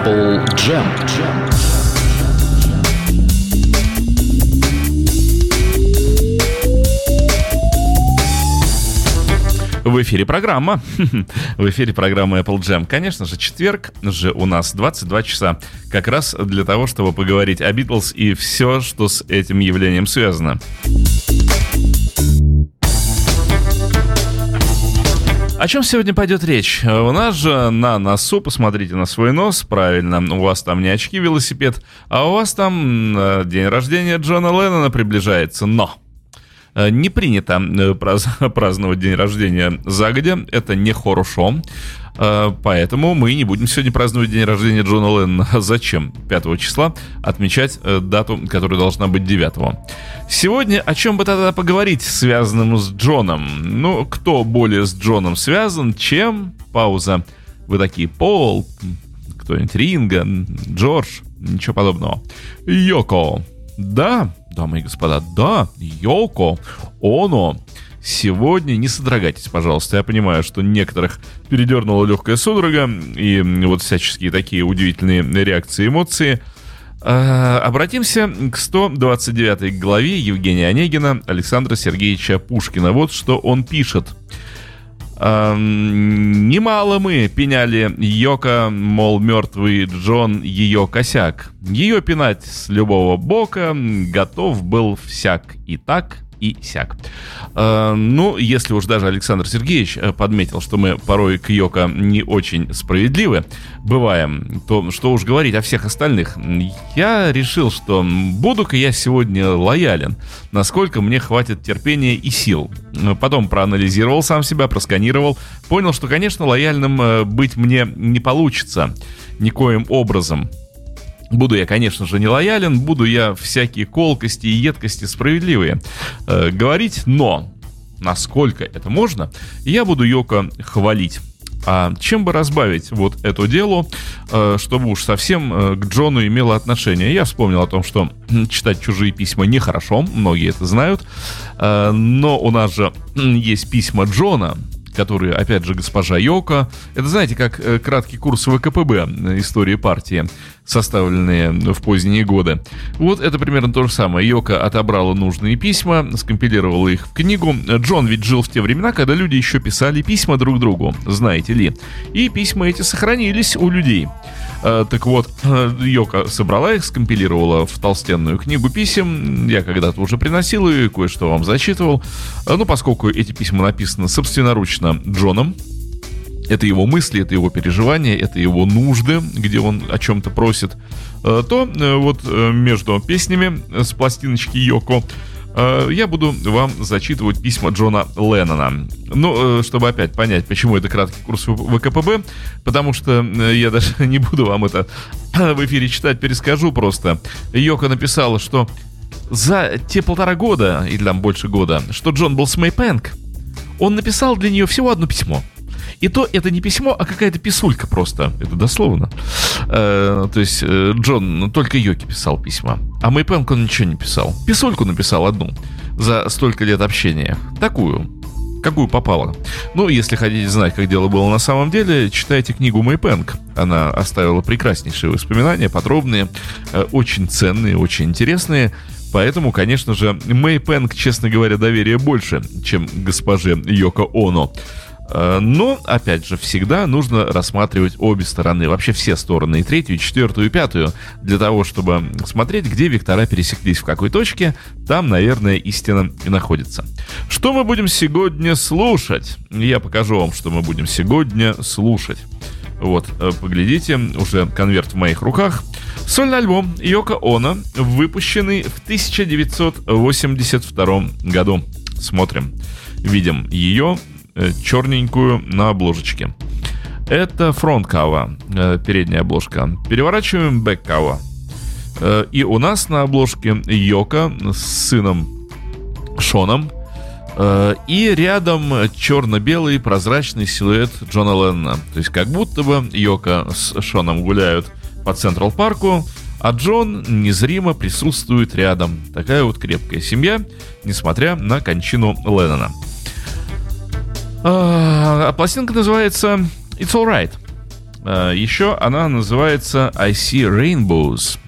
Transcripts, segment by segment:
Apple Jam. В эфире программа. В эфире программа Apple Jam. Конечно же, четверг же у нас 22 часа. Как раз для того, чтобы поговорить о Битлз и все, что с этим явлением связано. О чем сегодня пойдет речь? У нас же на носу, посмотрите на свой нос, правильно, у вас там не очки велосипед, а у вас там э, день рождения Джона Леннона приближается, но... Э, не принято э, праздновать день рождения загодя, это не хорошо. Э, поэтому мы не будем сегодня праздновать день рождения Джона Леннона. Зачем 5 числа отмечать дату, которая должна быть 9? Сегодня о чем бы тогда поговорить, связанным с Джоном? Ну, кто более с Джоном связан, чем... Пауза. Вы такие, Пол, кто-нибудь Ринга, Джордж, ничего подобного. Йоко. Да, дамы и господа, да, Йоко Оно. Сегодня не содрогайтесь, пожалуйста. Я понимаю, что некоторых передернула легкая судорога и вот всяческие такие удивительные реакции, эмоции. А, обратимся к 129 главе Евгения Онегина Александра Сергеевича Пушкина. Вот что он пишет. Немало мы пеняли Йока, мол, мертвый Джон ее косяк. Ее пинать с любого бока готов был всяк и так, и сяк. Э, ну, если уж даже Александр Сергеевич э, подметил, что мы порой к Йоко не очень справедливы, бываем, то что уж говорить о всех остальных. Я решил, что буду-ка я сегодня лоялен, насколько мне хватит терпения и сил. Потом проанализировал сам себя, просканировал, понял, что, конечно, лояльным э, быть мне не получится никоим образом. Буду я, конечно же, не лоялен, буду я всякие колкости и едкости справедливые э, говорить, но насколько это можно, я буду Йоко хвалить. А чем бы разбавить вот это дело, э, чтобы уж совсем э, к Джону имело отношение? Я вспомнил о том, что читать чужие письма нехорошо, многие это знают, э, но у нас же есть письма Джона, которые, опять же, госпожа Йока. Это, знаете, как э, краткий курс ВКПБ э, истории партии, составленные в поздние годы. Вот это примерно то же самое. Йока отобрала нужные письма, скомпилировала их в книгу. Джон ведь жил в те времена, когда люди еще писали письма друг другу, знаете ли. И письма эти сохранились у людей. Э, так вот, Йока собрала их, скомпилировала в толстенную книгу писем. Я когда-то уже приносил и кое-что вам зачитывал. Э, ну, поскольку эти письма написаны собственноручно Джоном, это его мысли, это его переживания, это его нужды, где он о чем-то просит, э, то вот между песнями с пластиночки Йоко Э, я буду вам зачитывать письма Джона Леннона. Ну, э, чтобы опять понять, почему это краткий курс ВКПБ, потому что э, я даже не буду вам это в эфире читать, перескажу просто. Йока написала, что за те полтора года, или там больше года, что Джон был с Мэй Пэнк, он написал для нее всего одно письмо – и то это не письмо, а какая-то писулька просто. Это дословно. Э, то есть э, Джон только Йоки писал письма. А Мэйпенк он ничего не писал. Писульку написал одну за столько лет общения. Такую. Какую попало. Ну, если хотите знать, как дело было на самом деле, читайте книгу Мэй Пэнк. Она оставила прекраснейшие воспоминания, подробные, э, очень ценные, очень интересные. Поэтому, конечно же, Мэй Пэнк, честно говоря, доверия больше, чем госпоже Йоко Оно. Э, но, опять же, всегда нужно рассматривать обе стороны, вообще все стороны, и третью, и четвертую, и пятую, для того, чтобы смотреть, где вектора пересеклись, в какой точке, там, наверное, истина и находится. Что мы будем сегодня слушать? Я покажу вам, что мы будем сегодня слушать. Вот, э, поглядите, уже конверт в моих руках. Сольный альбом Йока Оно, выпущенный в 1982 году. Смотрим. Видим ее черненькую на обложечке. Это фронт-кава, э, передняя обложка. Переворачиваем бэк-кава. Э, и у нас на обложке Йока с сыном Шоном. И рядом черно-белый прозрачный силуэт Джона Леннона. То есть как будто бы Йока с Шоном гуляют по Централ Парку, а Джон незримо присутствует рядом. Такая вот крепкая семья, несмотря на кончину Леннона. А, пластинка называется It's Alright. Э, еще она называется I See Rainbows.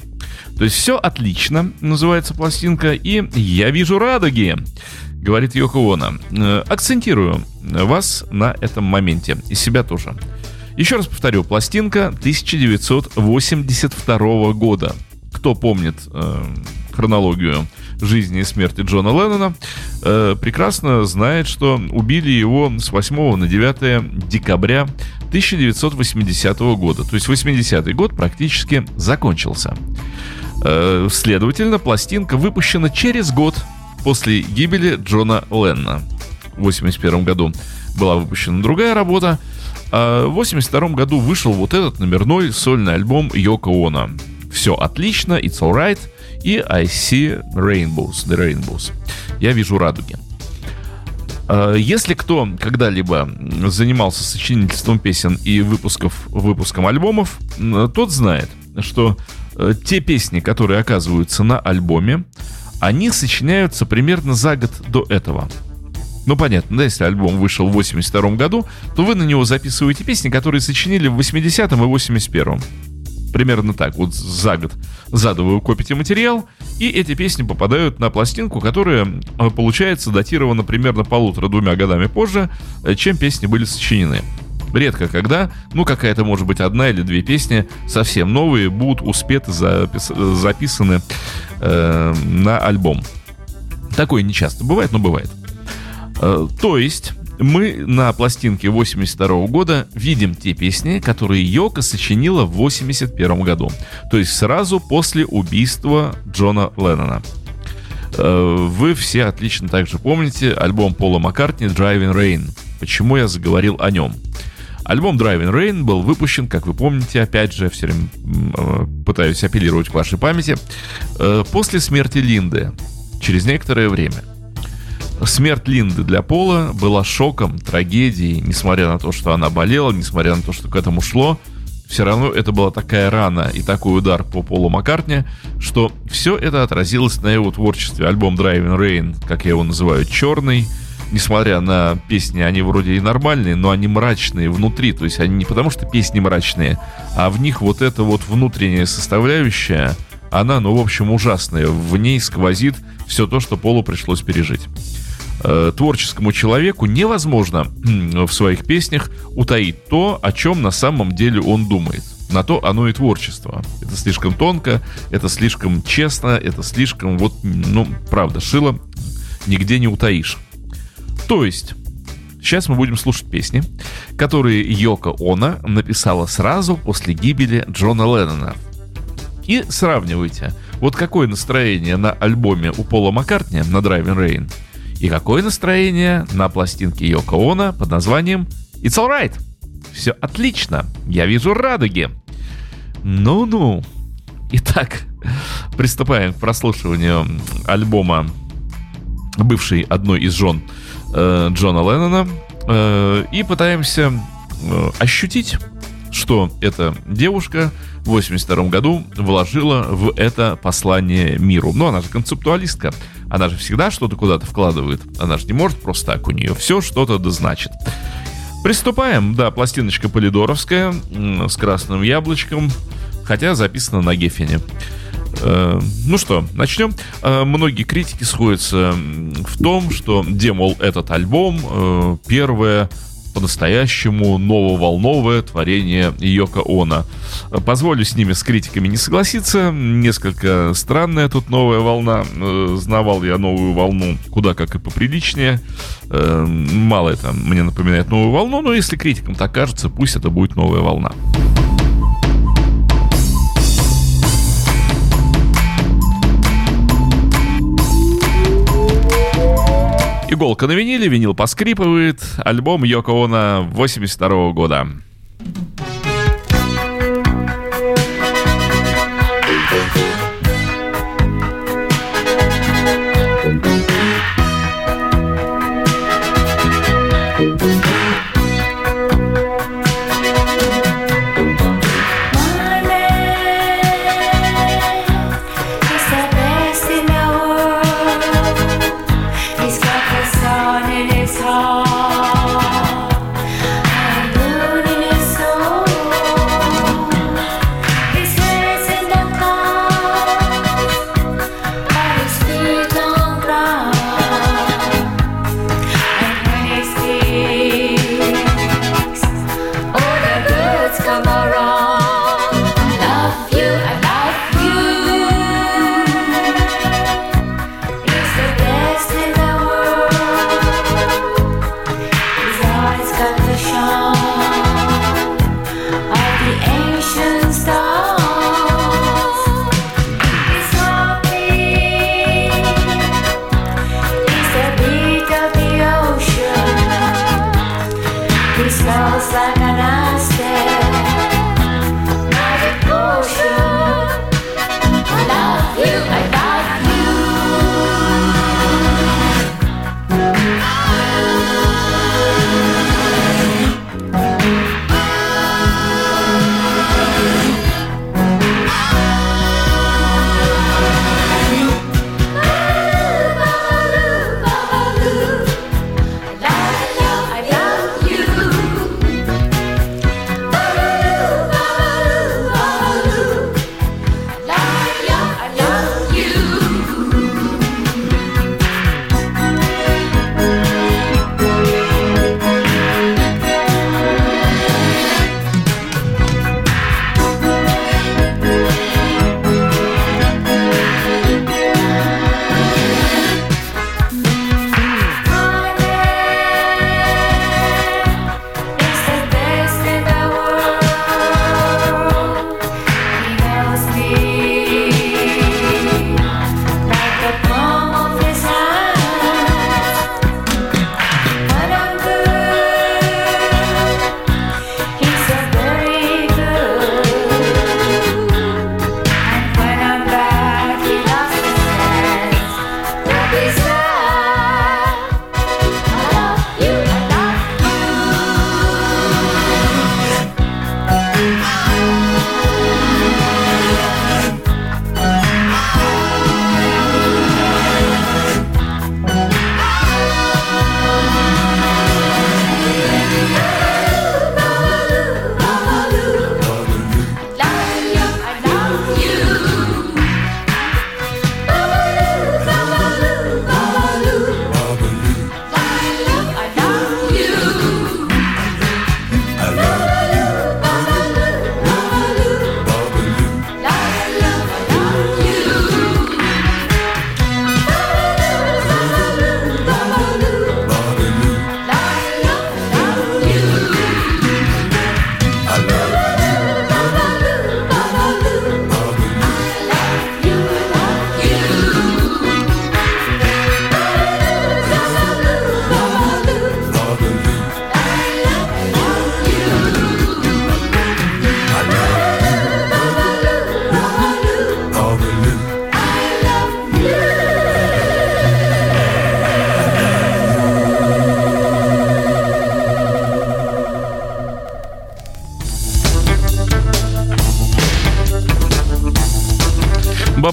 То есть все отлично, называется пластинка, и я вижу радуги, говорит Йоко Оно. Э, акцентирую вас на этом моменте, и себя тоже. Еще раз повторю, пластинка 1982 года. Кто помнит э, хронологию жизни и смерти Джона Леннона, э, прекрасно знает, что убили его с 8 на 9 декабря 1980 года. То есть 80-й год практически закончился. Э, следовательно, пластинка выпущена через год после гибели Джона Леннона. В 81 году была выпущена другая работа, а в 82 году вышел вот этот номерной сольный альбом Йоко Оно. Все отлично, It's Alright и I See Rainbows, The Rainbows. Я вижу радуги. А, если кто когда-либо занимался сочинительством песен и выпусков, выпуском альбомов, тот знает, что э, те песни, которые оказываются на альбоме, они сочиняются примерно за год до этого. Ну, понятно, да, если альбом вышел в 82 году, то вы на него записываете песни, которые сочинили в 80-м и 81-м. Примерно так, вот за год зада вы копите материал, и эти песни попадают на пластинку, которая, э, получается, датирована примерно полутора-двумя годами позже, э, чем песни были сочинены. Редко когда, ну, какая-то, может быть, одна или две песни совсем новые будут успеты запис- записаны э, на альбом. Такое не часто бывает, но бывает. Э, то есть мы на пластинке 82 года видим те песни, которые Йока сочинила в 81 году. То есть сразу после убийства Джона Леннона. Э, вы все отлично также помните альбом Пола Маккартни «Driving Rain». Почему я заговорил о нем? Альбом Driving Rain был выпущен, как вы помните, опять же, все время э, пытаюсь апеллировать к вашей памяти, после смерти Линды, через некоторое время. Смерть Линды для Пола была шоком, трагедией, несмотря на то, что она болела, несмотря на то, что к этому шло, все равно это была такая рана и такой удар по Полу Маккартне, что все это отразилось на его творчестве. Альбом Driving Rain, как я его называю, черный, несмотря на песни, они вроде и нормальные, но они мрачные внутри. То есть они не потому, что песни мрачные, а в них вот эта вот внутренняя составляющая, она, ну, в общем, ужасная. В ней сквозит все то, что Полу пришлось пережить. Э, творческому человеку невозможно в своих песнях утаить то, о чем на самом деле он думает. На то оно и творчество. Это слишком тонко, это слишком честно, это слишком, вот, ну, правда, шило нигде не утаишь. То есть, сейчас мы будем слушать песни, которые Йока Она написала сразу после гибели Джона Леннона. И сравнивайте, вот какое настроение на альбоме у Пола Маккартни на Driving Rain – и какое настроение на пластинке Йоко Оно под названием It's Alright. Все отлично, я вижу радуги. Ну-ну. Итак, приступаем к прослушиванию альбома бывшей одной из жен э, Джона Леннона э, и пытаемся э, ощутить, что эта девушка в 82 году вложила в это послание миру. Но она же концептуалистка. Она же всегда что-то куда-то вкладывает. Она же не может просто так. У нее все что-то да значит. Приступаем. Да, пластиночка полидоровская с красным яблочком, хотя записана на Геффине. Э, ну что, начнем. Э, многие критики сходятся в том, что, демол, этот альбом э, первое по-настоящему нововолновое творение Йока Она. Позволю с ними, с критиками не согласиться. Несколько странная тут новая волна. Э, знавал я новую волну куда как и поприличнее. Э, мало это мне напоминает новую волну, но если критикам так кажется, пусть это будет новая волна. Иголка на виниле, винил поскрипывает. Альбом Йоко Оно 82 года.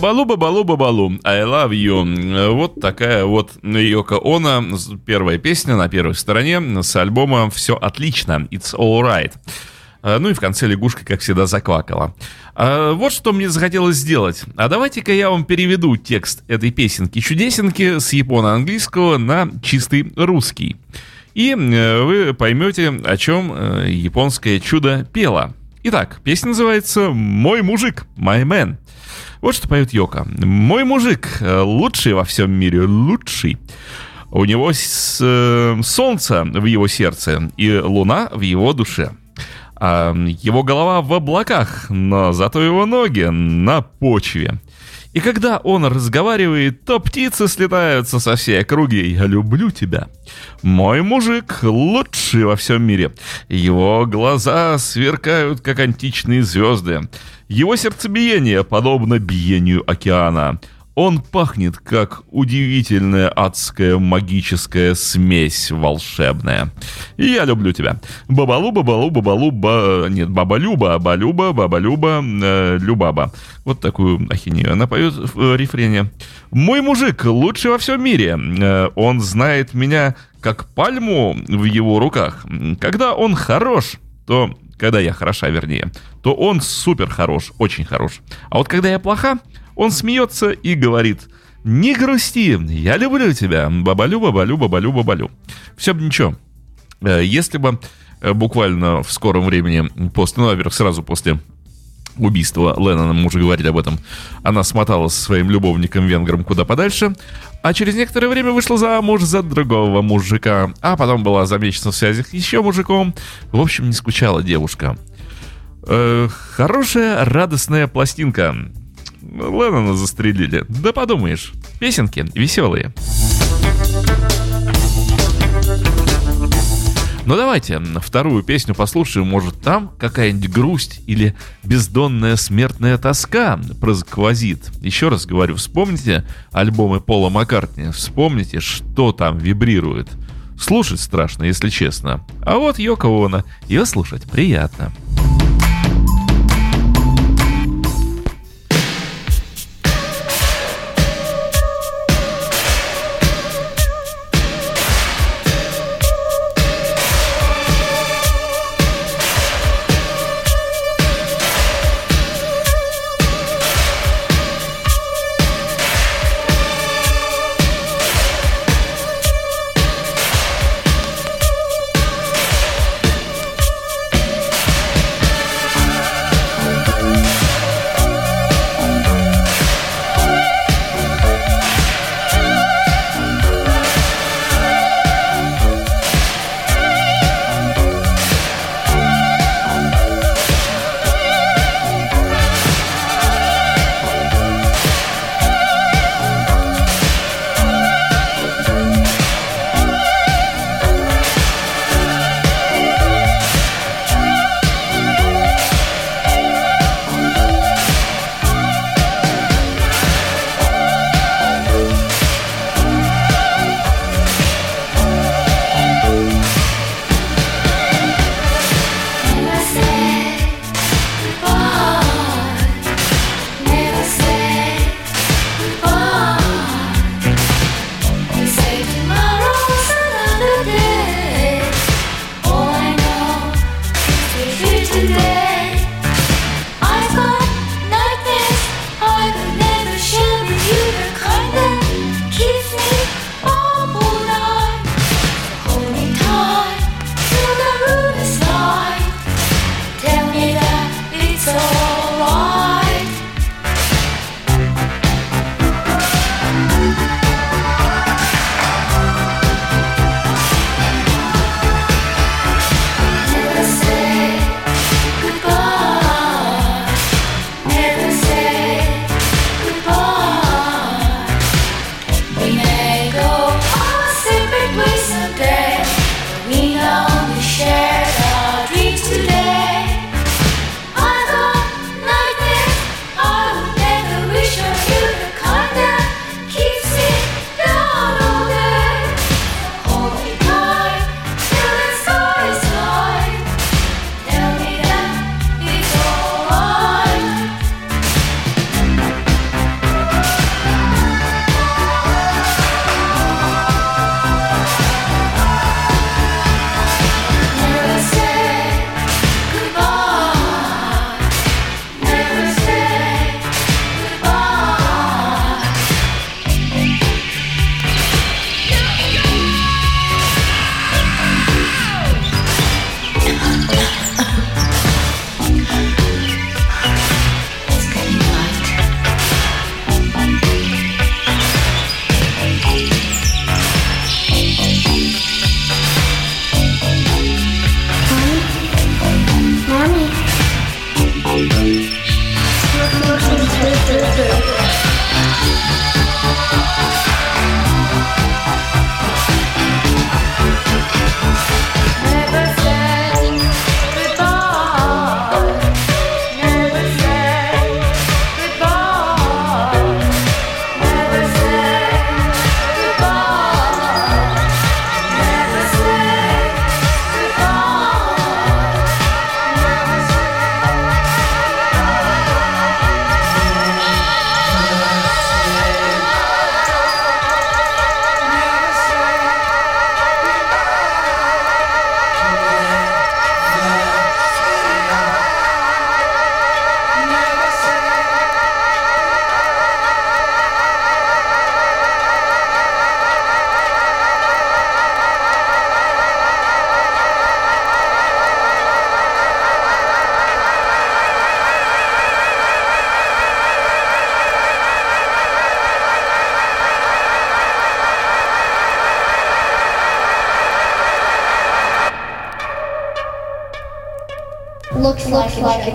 Бабалу, бабалу, бабалу, I love you. Вот такая вот Йока Она, первая песня на первой стороне с альбома «Все отлично», It's alright. А, ну и в конце лягушка, как всегда, заквакала. А вот что мне захотелось сделать. А давайте-ка я вам переведу текст этой песенки-чудесенки с японо-английского на чистый русский. И э, вы поймете, о чем э, японское чудо пело. Итак, песня называется «Мой мужик», «My man». Вот что поет Йока. «Мой мужик э, лучший во всем мире, лучший». У него с, э, солнце в его сердце и луна в его душе. А его голова в облаках, но зато его ноги на почве. И когда он разговаривает, то птицы слетаются со всей округи. Я люблю тебя. Мой мужик лучший во всем мире. Его глаза сверкают, как античные звезды. Его сердцебиение подобно биению океана. Он пахнет, как удивительная адская магическая смесь волшебная. И я люблю тебя. Бабалу, бабалу, бабалу, ба... Нет, баба-люба, баба-люба, баба-люба, э, любаба. Вот такую ахинею она поет в э, рефрене. Мой мужик лучший во всем мире. Э, он знает меня как пальму в его руках. Когда он хорош, то когда я хороша, вернее, то он супер хорош, очень хорош. А вот когда я плоха, он смеется и говорит, не грусти, я люблю тебя, бабалю, бабалю, бабалю, бабалю. Все бы ничего. Э, если бы э, буквально в скором времени, после, ну, во-первых, сразу после убийства Леннона, мы уже говорили об этом, она смоталась со своим любовником-венгром куда подальше, а через некоторое время вышла замуж за другого мужика, а потом была замечена в связях еще мужиком. В общем, не скучала девушка. Э, хорошая, радостная пластинка. Леннона застрелили. Да подумаешь, песенки веселые. Ну давайте вторую песню послушаем, может там какая-нибудь грусть или бездонная смертная тоска просквозит. Еще раз говорю, вспомните альбомы Пола Маккартни, вспомните, что там вибрирует. Слушать страшно, если честно. А вот Йоко Оно, ее слушать приятно.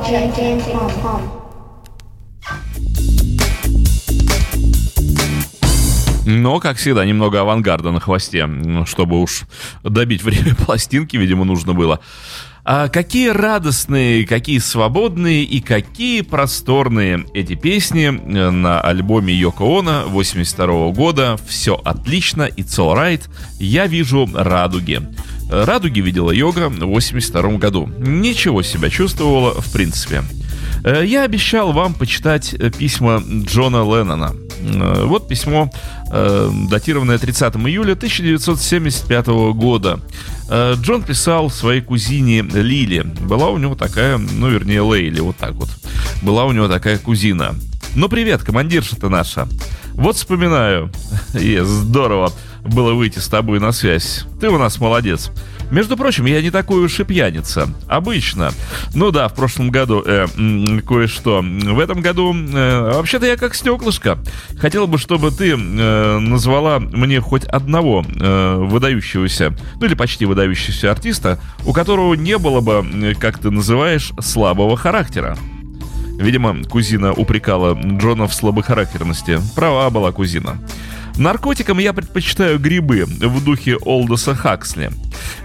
Gigantic pump. Но, как всегда, немного авангарда на хвосте, чтобы уж добить время пластинки, видимо, нужно было. А какие радостные, какие свободные и какие просторные эти песни э, на альбоме Йоко Оно 82 года. Все отлично, it's alright. Я вижу радуги. Радуги видела йога в 82 году. Ничего себя чувствовала в принципе. Э, я обещал вам почитать письма Джона Леннона. Э, вот письмо, датированное 30 июля 1975 года. Э, Джон писал своей кузине Лили. Была у него такая, ну, вернее, Лейли, вот так вот. Была у него такая кузина. Ну, привет, командирша-то наша. Вот вспоминаю. И здорово было выйти с тобой на связь. Ты у нас молодец. Между прочим, я не такой уж и пьяница. Обычно. Ну да, в прошлом году э, кое-что. В этом году э, вообще-то я как стеклышко. Хотел бы, чтобы ты э, назвала мне хоть одного э, выдающегося, ну или почти выдающегося артиста, у которого не было бы, э, как ты называешь, слабого характера. Видимо, кузина упрекала Джона в слабохарактерности. Права была кузина. Наркотикам я предпочитаю грибы в духе Олдоса Хаксли.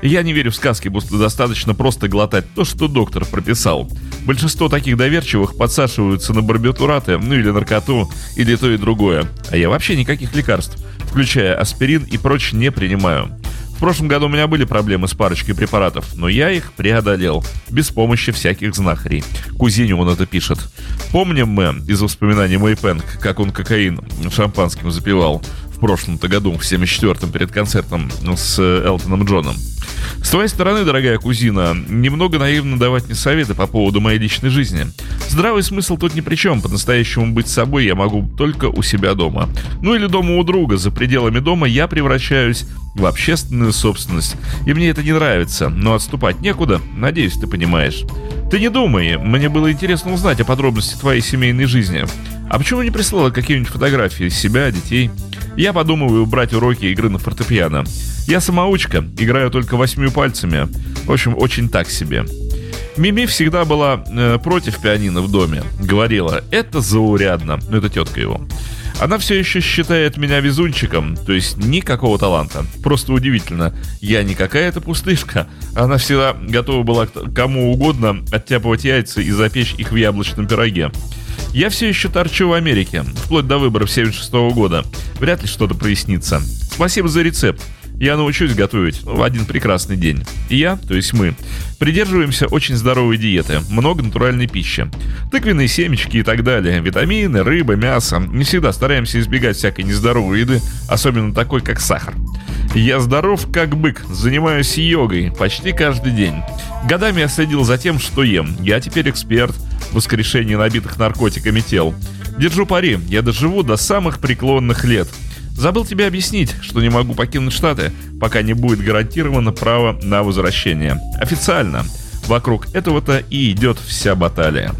Я не верю в сказки, будто достаточно просто глотать то, что доктор прописал. Большинство таких доверчивых подсаживаются на барбитураты, ну или наркоту, или то и другое. А я вообще никаких лекарств, включая аспирин и прочее, не принимаю. В прошлом году у меня были проблемы с парочкой препаратов, но я их преодолел, без помощи всяких знахарей. Кузине он это пишет. Помним мы из воспоминаний Мэй Пэнк, как он кокаин шампанским запивал в прошлом-то году, в 74-м, перед концертом с Элтоном Джоном. С твоей стороны, дорогая кузина, немного наивно давать мне советы по поводу моей личной жизни. Здравый смысл тут ни при чем. По-настоящему быть собой я могу только у себя дома. Ну или дома у друга. За пределами дома я превращаюсь в общественную собственность. И мне это не нравится, но отступать некуда. Надеюсь, ты понимаешь. Ты не думай, мне было интересно узнать о подробности твоей семейной жизни. А почему не прислала какие-нибудь фотографии себя, детей? Я подумываю брать уроки игры на фортепиано. Я самоучка, играю только восьмью пальцами. В общем, очень так себе. Мими всегда была э, против пианино в доме. Говорила, это заурядно. Ну, это тетка его. Она все еще считает меня везунчиком, то есть никакого таланта. Просто удивительно. Я не какая-то пустышка. Она всегда готова была кому угодно оттяпывать яйца и запечь их в яблочном пироге. Я все еще торчу в Америке, вплоть до выборов 76 года. Вряд ли что-то прояснится. Спасибо за рецепт. Я научусь готовить в один прекрасный день. И я, то есть мы, придерживаемся очень здоровой диеты, много натуральной пищи. Тыквенные семечки и так далее, витамины, рыба, мясо. Не всегда стараемся избегать всякой нездоровой еды, особенно такой, как сахар. Я здоров как бык, занимаюсь йогой почти каждый день. Годами я следил за тем, что ем. Я теперь эксперт в воскрешении набитых наркотиками тел. Держу пари, я доживу до самых преклонных лет – Забыл тебе объяснить, что не могу покинуть Штаты, пока не будет гарантировано право на возвращение. Официально. Вокруг этого-то и идет вся баталия.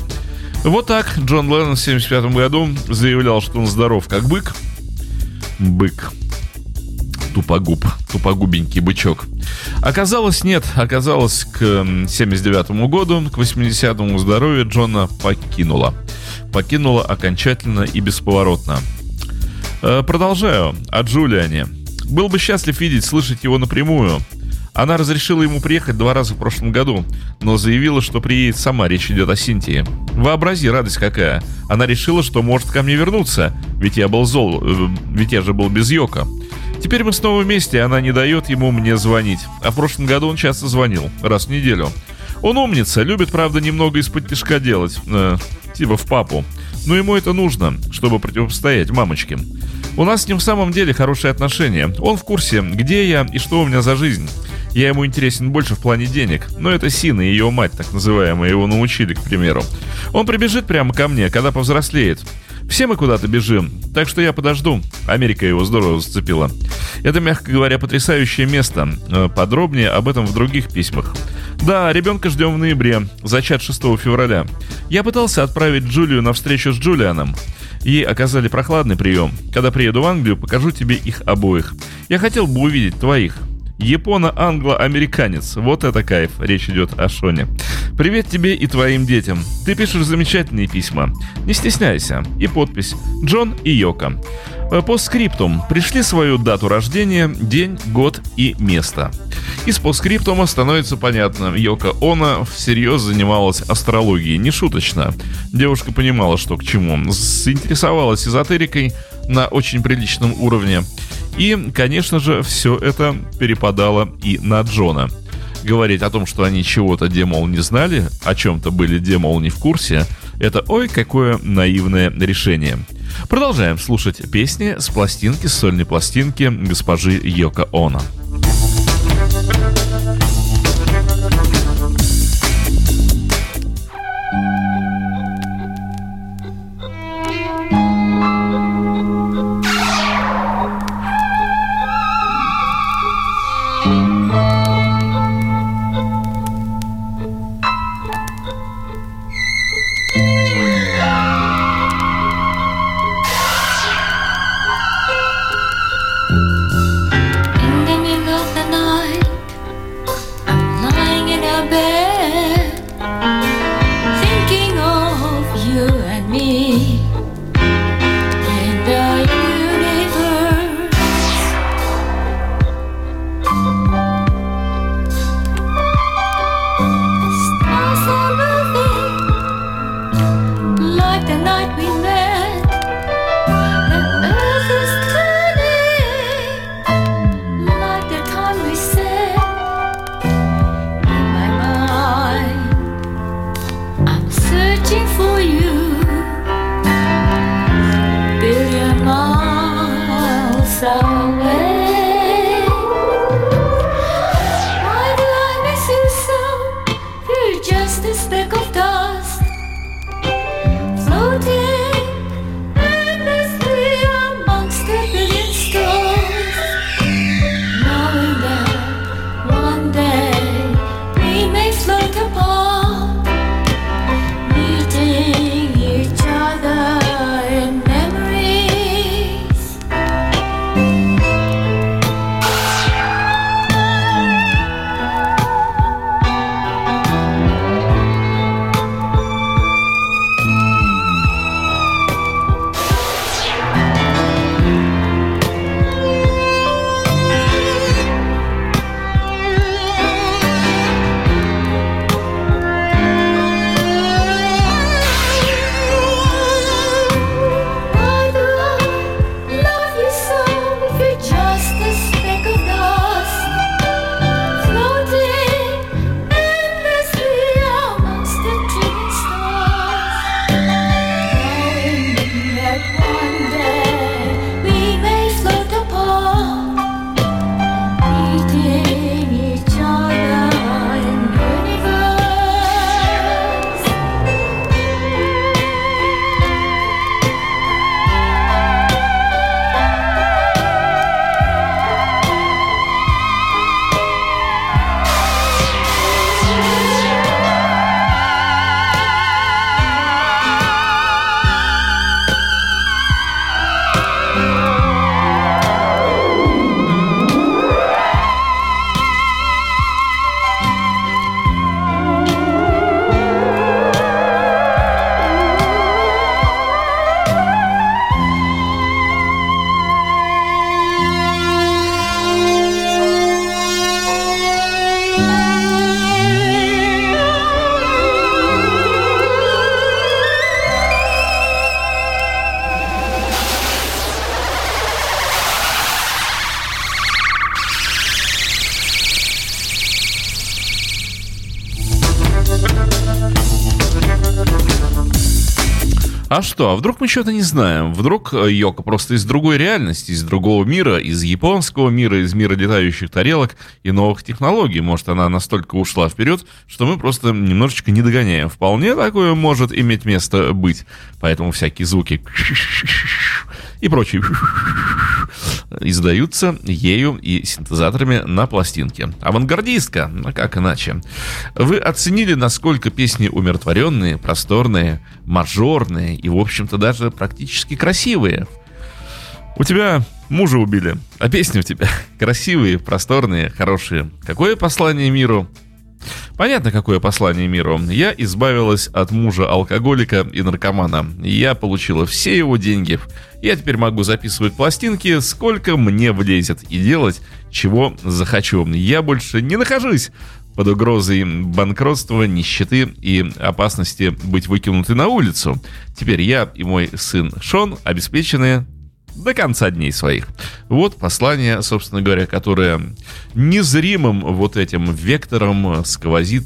Вот так Джон Леннон в 1975 году заявлял, что он здоров как бык. Бык. Тупогуб. Тупогубенький бычок. Оказалось, нет. Оказалось, к 79 году, к 80-му здоровье Джона покинуло. Покинуло окончательно и бесповоротно. Э, продолжаю. О Джулиане. Был бы счастлив видеть, слышать его напрямую. Она разрешила ему приехать два раза в прошлом году, но заявила, что приедет сама, речь идет о Синтии. Вообрази, радость какая. Она решила, что может ко мне вернуться, ведь я был зол, э, ведь я же был без Йока. Теперь мы снова вместе, она не дает ему мне звонить. А в прошлом году он часто звонил, раз в неделю. Он умница, любит, правда, немного из-под тяжка делать, э, типа в папу. Но ему это нужно, чтобы противостоять мамочке. У нас с ним в самом деле хорошие отношения. Он в курсе, где я и что у меня за жизнь. Я ему интересен больше в плане денег, но это Сина и ее мать, так называемая, его научили, к примеру. Он прибежит прямо ко мне, когда повзрослеет. Все мы куда-то бежим, так что я подожду. Америка его здорово зацепила. Это, мягко говоря, потрясающее место. Э, подробнее об этом в других письмах. Да, ребенка ждем в ноябре, зачат 6 февраля. Я пытался отправить Джулию на встречу с Джулианом. Ей оказали прохладный прием. Когда приеду в Англию, покажу тебе их обоих. Я хотел бы увидеть твоих. Японо-англо-американец. Вот это кайф. Речь идет о Шоне. Привет тебе и твоим детям. Ты пишешь замечательные письма. Не стесняйся. И подпись. Джон и Йока. Э, По скриптум. Пришли свою дату рождения, день, год и место. Из постскриптума становится понятно, Йока Она всерьез занималась астрологией, не шуточно. Девушка понимала, что к чему. Заинтересовалась эзотерикой на очень приличном уровне. И, конечно же, все это перепадало и на Джона. Говорить о том, что они чего-то, демол, не знали, о чем-то были, демол, не в курсе, это ой, какое наивное решение. Продолжаем слушать песни с пластинки, с сольной пластинки госпожи Йока Оно. А что, а вдруг мы что-то не знаем? Вдруг э, Йока просто из другой реальности, из другого мира, из японского мира, из мира летающих тарелок и новых технологий. Может, она настолько ушла вперед, что мы просто немножечко не догоняем. Вполне такое может иметь место быть. Поэтому всякие звуки и прочие издаются ею и синтезаторами на пластинке. Авангардистка, а как иначе. Вы оценили, насколько песни умиротворенные, просторные, мажорные и, в общем-то, даже практически красивые. У тебя мужа убили, а песни у тебя красивые, просторные, хорошие. Какое послание миру? Понятно, какое послание миру. Я избавилась от мужа-алкоголика и наркомана. Я получила все его деньги. Я теперь могу записывать пластинки, сколько мне влезет, и делать, чего захочу. Я больше не нахожусь под угрозой банкротства, нищеты и опасности быть выкинуты на улицу. Теперь я и мой сын Шон обеспечены до конца дней своих. Вот послание, собственно говоря, которое незримым вот этим вектором сквозит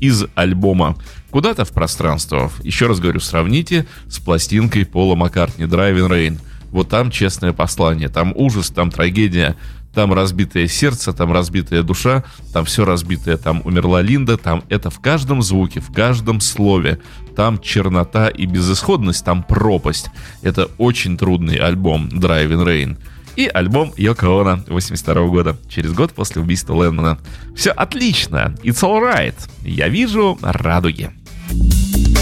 из альбома куда-то в пространство. Еще раз говорю, сравните с пластинкой Пола Маккартни «Driving Rain». Вот там честное послание, там ужас, там трагедия, там разбитое сердце, там разбитая душа, там все разбитое, там умерла Линда, там это в каждом звуке, в каждом слове, там чернота и безысходность, там пропасть. Это очень трудный альбом Driving Rain. И альбом Йоко Оно 82 года, через год после убийства Леннона. Все отлично, it's alright. Я вижу радуги. There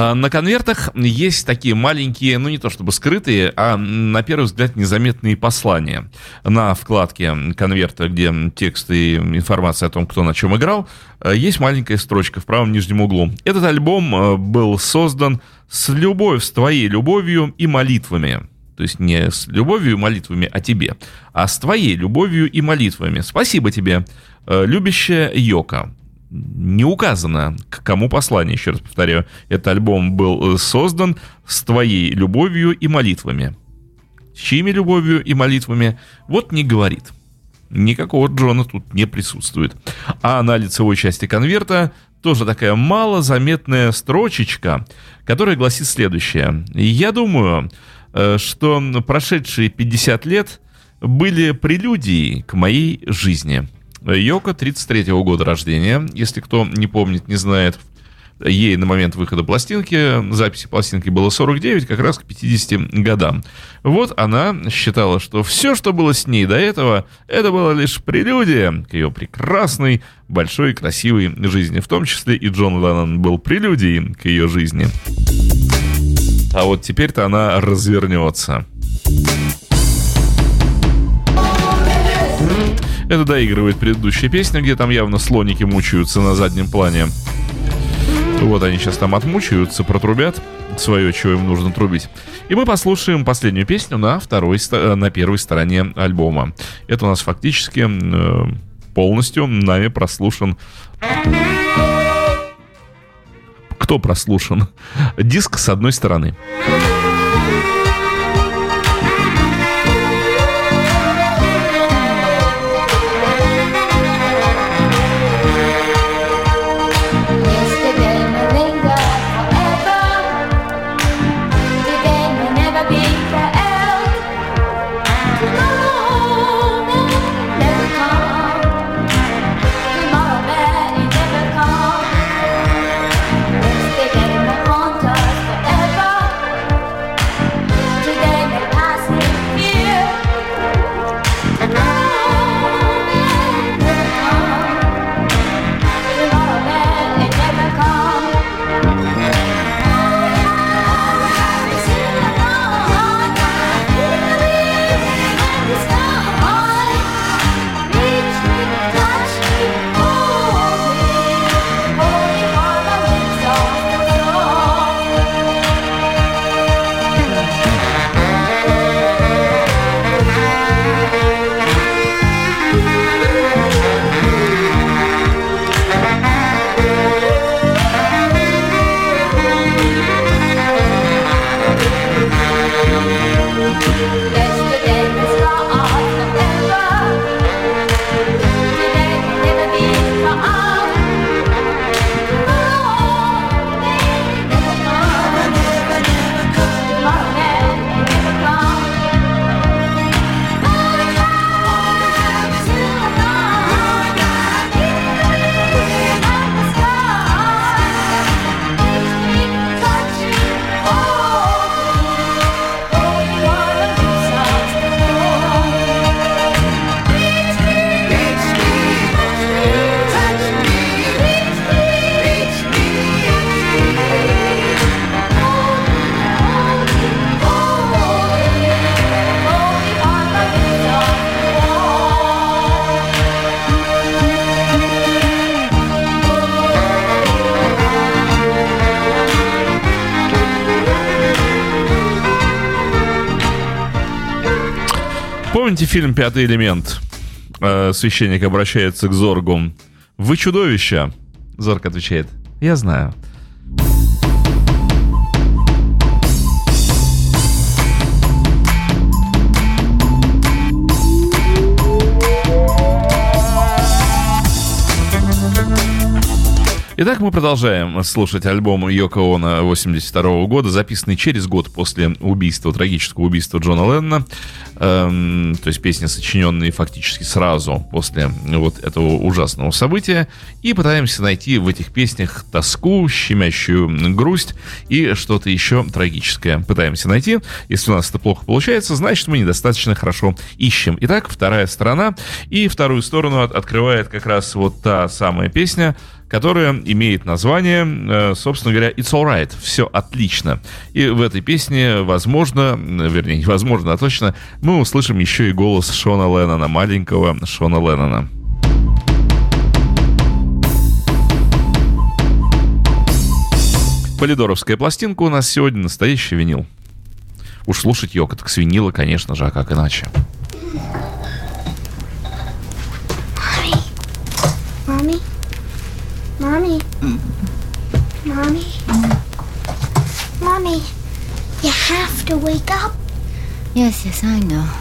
На конвертах есть такие маленькие, ну не то чтобы скрытые, а на первый взгляд незаметные послания. На вкладке конверта, где текст и информация о том, кто на чем играл, э, есть маленькая строчка в правом нижнем углу. Этот альбом э, был создан с любовью, с твоей любовью и молитвами. То есть не с любовью и молитвами о тебе, а с твоей любовью и молитвами. Спасибо тебе, э, любящая Йока не указано, к кому послание, еще раз повторяю. Этот альбом был э, создан с твоей любовью и молитвами. С чьими любовью и молитвами? Вот не говорит. Никакого Джона тут не присутствует. А на лицевой части конверта тоже такая малозаметная строчечка, которая гласит следующее. Я думаю, э, что прошедшие 50 лет были прелюдией к моей жизни. Йока 33-го года рождения, если кто не помнит, не знает, ей на момент выхода пластинки, записи пластинки было 49, как раз к 50 годам. Вот она считала, что все, что было с ней до этого, это было лишь прелюдия к ее прекрасной, большой, красивой жизни. В том числе и Джон Леннон был прелюдией к ее жизни. А вот теперь-то она развернется. Это доигрывает предыдущая песня, где там явно слоники мучаются на заднем плане. Вот они сейчас там отмучаются, протрубят свое, чего им нужно трубить. И мы послушаем последнюю песню на, второй, на первой стороне альбома. Это у нас фактически э, полностью нами прослушан... Кто прослушан? Диск с одной стороны. Yesterday Помните фильм «Пятый элемент»? Э, Священник обращается к Зоргу. «Вы чудовище!» Зорг отвечает. «Я знаю». Итак, мы продолжаем слушать альбом Йоко Оно 82 года, записанный через год после убийства, трагического убийства Джона Леннона. Эм, то есть песни, сочиненные фактически сразу после вот этого ужасного события. И пытаемся найти в этих песнях тоску, щемящую грусть и что-то еще трагическое. Пытаемся найти. Если у нас это плохо получается, значит мы недостаточно хорошо ищем. Итак, вторая сторона. И вторую сторону от- открывает как раз вот та самая песня, которая имеет название, э, собственно говоря, It's Alright, все отлично. И в этой песне, возможно, вернее, невозможно, а точно, мы услышим еще и голос Шона Леннона, маленького Шона Леннона. Полидоровская пластинка у нас сегодня настоящий винил. Уж слушать йога, так с винила, конечно же, а как иначе? Mommy? Hmm. Mommy? Mommy? You have to wake up. Yes, yes, I know.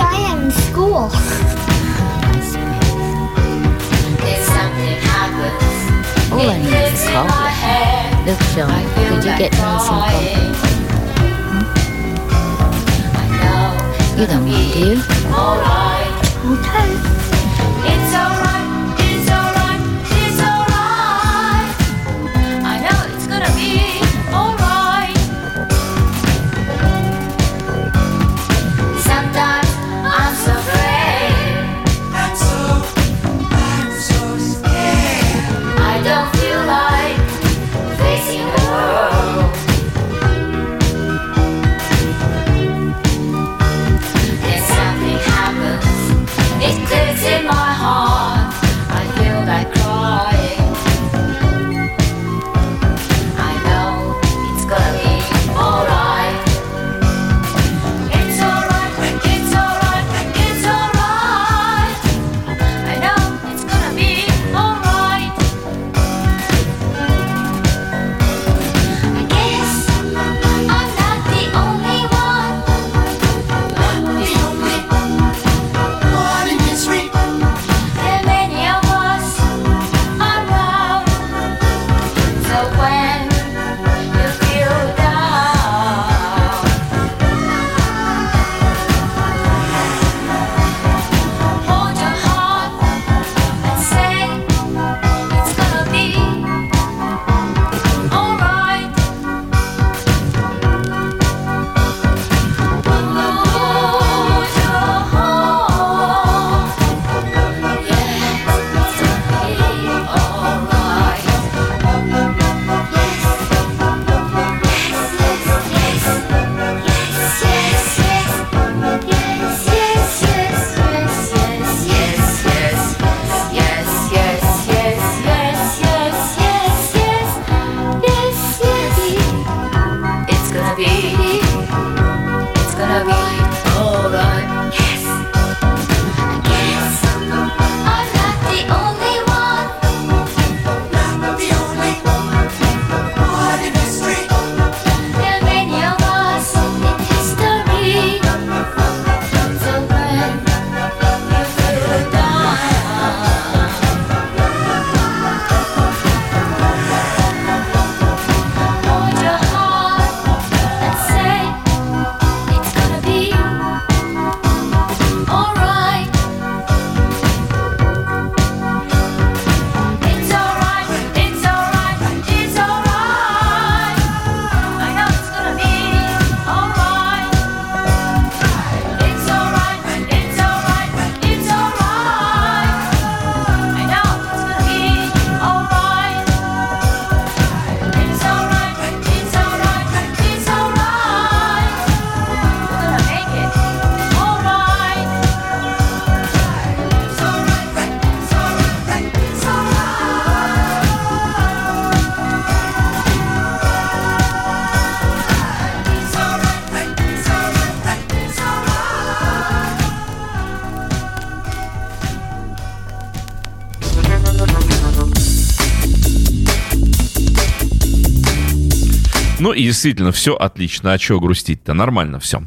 I am in school? If something happens, oh, All I need is a coffee. Look, Sean, could you get me some coffee? crying. I know You don't mind, do you? Okay. Действительно, все отлично. А чего грустить-то? Нормально все.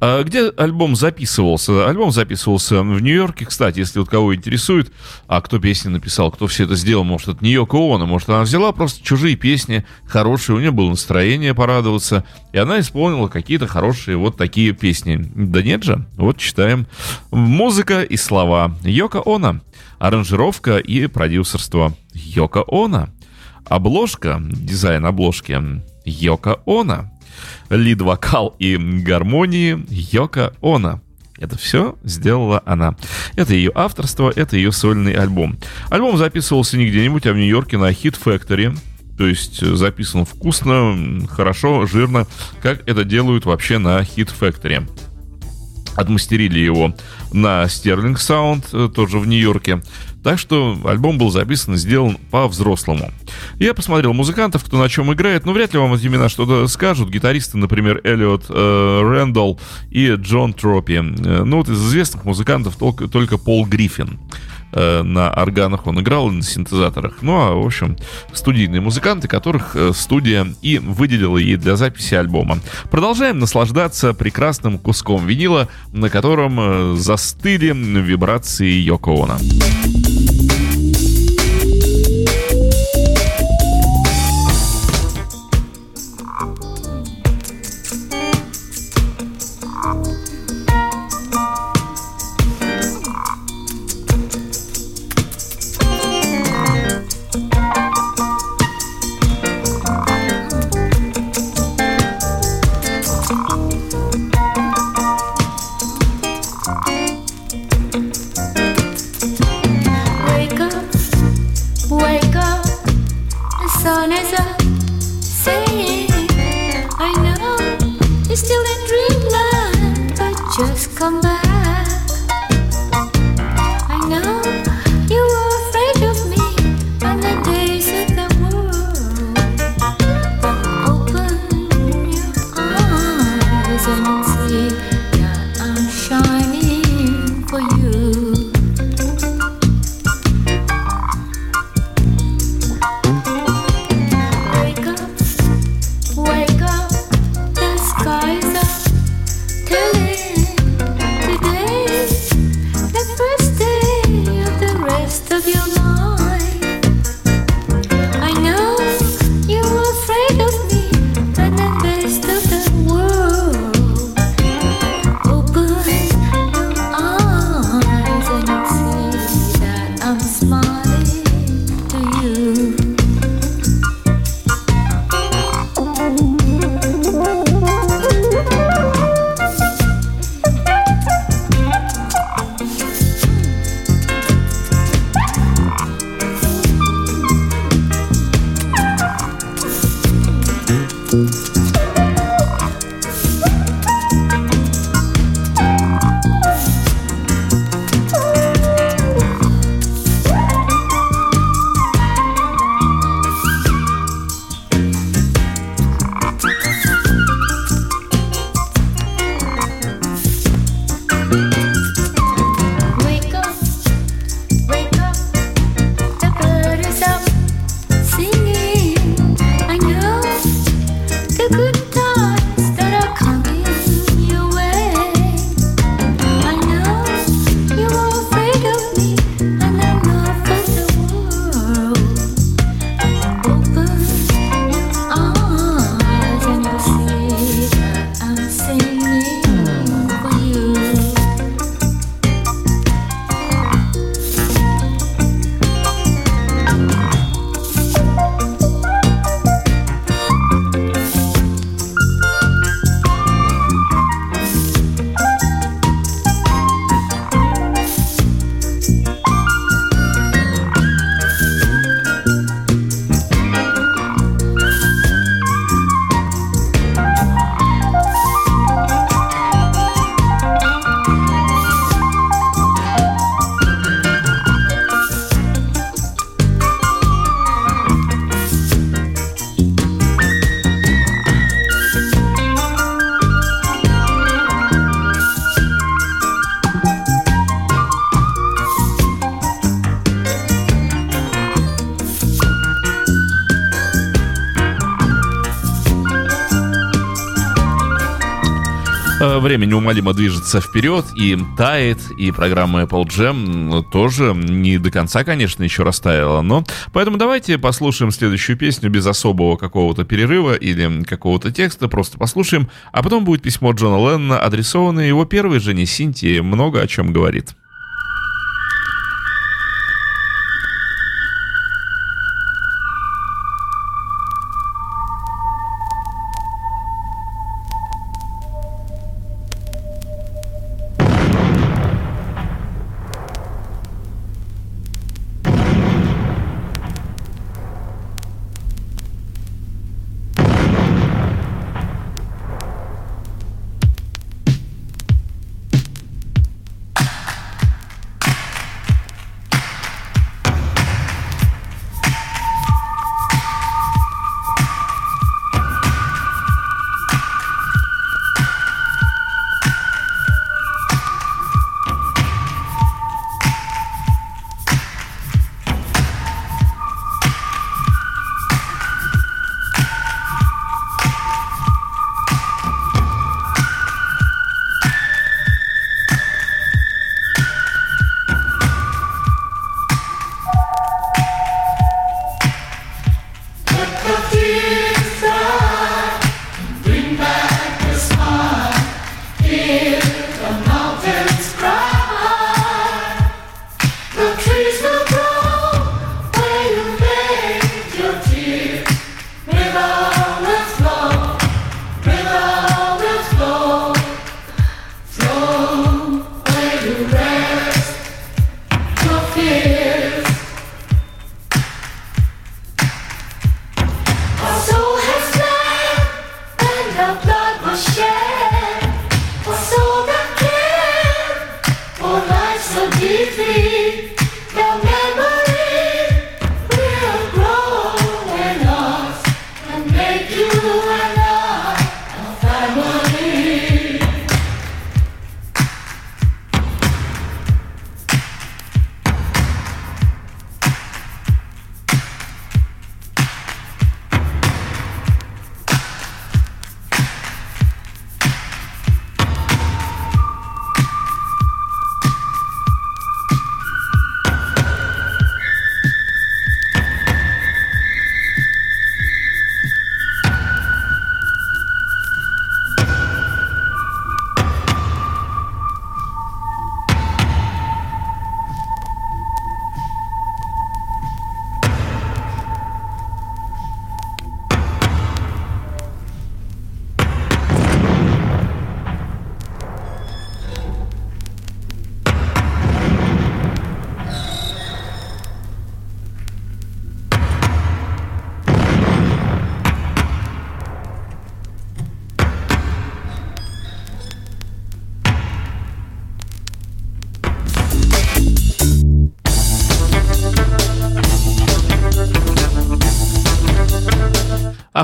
А где альбом записывался? Альбом записывался в Нью-Йорке. Кстати, если вот кого интересует, а кто песни написал, кто все это сделал, может, это не Йоко Оно, может, она взяла просто чужие песни, хорошие, у нее было настроение порадоваться, и она исполнила какие-то хорошие вот такие песни. Да нет же, вот читаем. Музыка и слова. Йоко Оно. Аранжировка и продюсерство. Йоко Оно. Обложка, дизайн обложки Йоко Оно. Лид-вокал и гармонии Йоко Оно. Это все сделала она. Это ее авторство, это ее сольный альбом. Альбом записывался не где-нибудь, а в Нью-Йорке на Hit Factory. То есть э, записан вкусно, хорошо, жирно, как это делают вообще на Hit Factory. Отмастерили его на Sterling Sound, э, тоже в Нью-Йорке. Так что альбом был записан и сделан по-взрослому. Я посмотрел музыкантов, кто на чем играет, но вряд ли вам эти имена что-то скажут. Гитаристы, например, Эллиот э, Рэндалл и Джон Тропи. Э, ну вот из известных музыкантов только, только Пол Гриффин э, на органах он играл и на синтезаторах. Ну, а, в общем, студийные музыканты, которых э, студия и выделила ей для записи альбома. Продолжаем наслаждаться прекрасным куском винила, на котором э, застыли вибрации Йоко Оно. Время неумолимо движется вперед и тает, и программа Apple Jam тоже не до конца, конечно, еще растаяла, но... Поэтому давайте послушаем следующую песню без особого какого-то перерыва или какого-то текста, просто послушаем, а потом будет письмо Джона Леннона, адресованное его первой жене Синтии, много о чем говорит.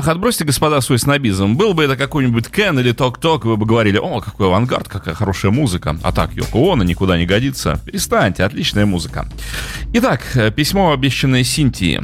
Ах, отбросьте, господа, свой снобизм. Был бы это какой-нибудь Кен или Ток-Ток, вы бы говорили, о, какой авангард, какая хорошая музыка. А так, Йоко Оно никуда не годится. Перестаньте, отличная музыка. Итак, э, письмо, обещанное Синтии.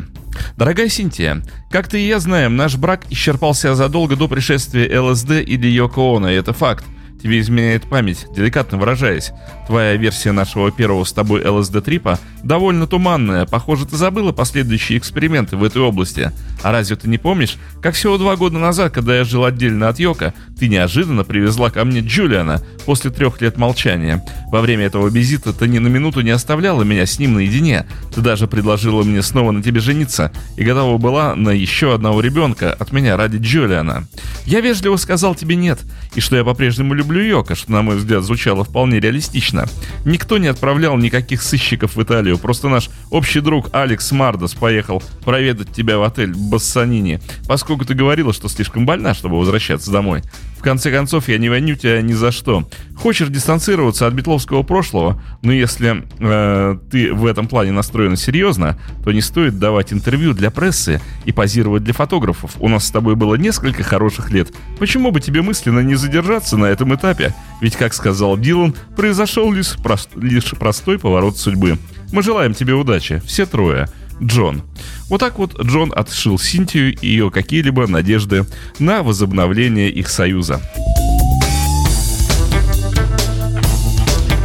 Дорогая Синтия, как ты и я знаем, наш брак исчерпался задолго до пришествия ЛСД или Йоко Оно, и это факт. Тебе изменяет память, деликатно выражаясь. Твоя версия нашего первого с тобой ЛСД-трипа довольно туманная. Похоже, ты забыла последующие эксперименты в этой области. А разве ты не помнишь, как всего два года назад, когда я жил отдельно от Йока, ты неожиданно привезла ко мне Джулиана после трех лет молчания. Во время этого визита ты ни на минуту не оставляла меня с ним наедине. Ты даже предложила мне снова на тебе жениться и готова была на еще одного ребенка от меня ради Джулиана. Я вежливо сказал тебе нет, и что я по-прежнему люблю Йока, что, на мой взгляд, звучало вполне реалистично. Никто не отправлял никаких сыщиков в Италию, просто наш общий друг Алекс Мардос поехал проведать тебя в отель Бассанини, поскольку ты говорила, что слишком больна, чтобы возвращаться домой. В конце концов, я не виню тебя ни за что. Хочешь дистанцироваться от битловского прошлого, но если э, ты в этом плане настроена серьезно, то не стоит давать интервью для прессы и позировать для фотографов. У нас с тобой было несколько хороших лет. Почему бы тебе мысленно не задержаться на этом этапе? Ведь, как сказал Дилан, произошел лишь, прост- лишь простой поворот судьбы. Мы желаем тебе удачи, все трое. Джон. Вот так вот Джон отшил Синтию и ее какие-либо надежды на возобновление их союза.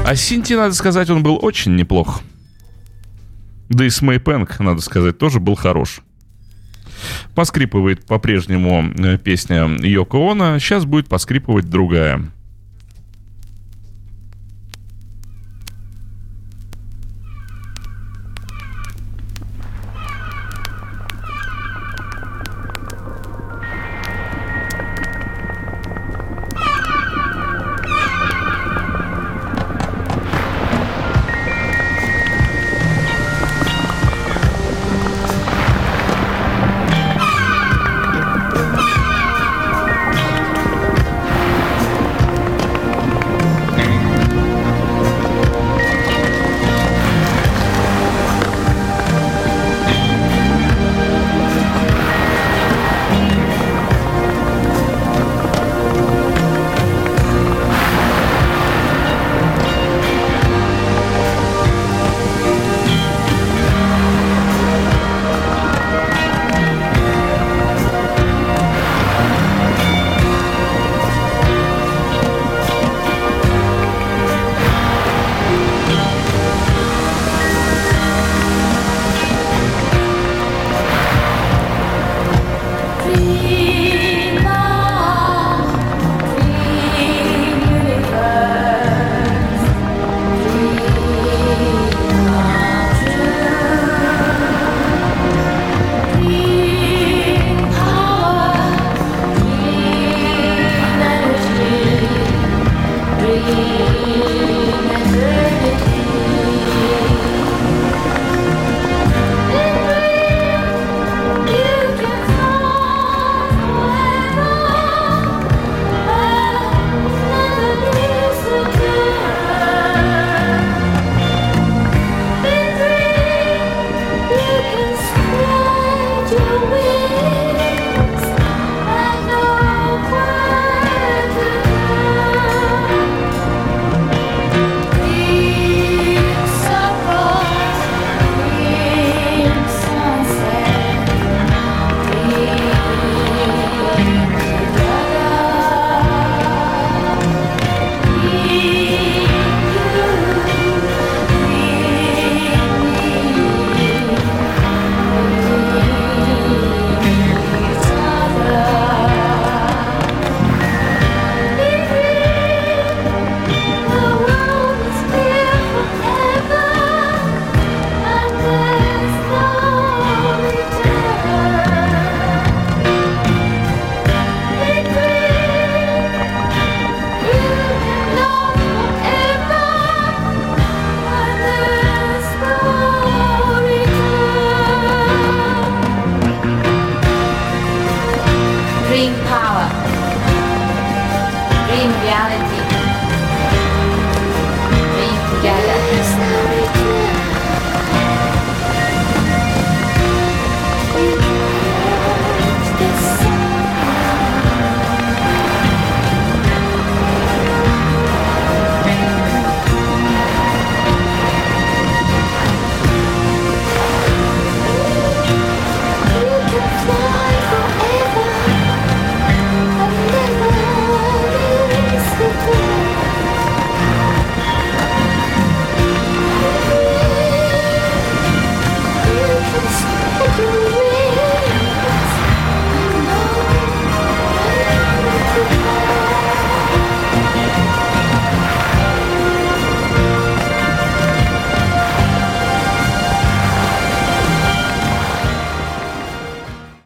А Синти, надо сказать, он был очень неплох. Да и с Мэй Пэнк, надо сказать, тоже был хорош. Поскрипывает по-прежнему э, песня Йоко Оно, сейчас будет поскрипывать другая.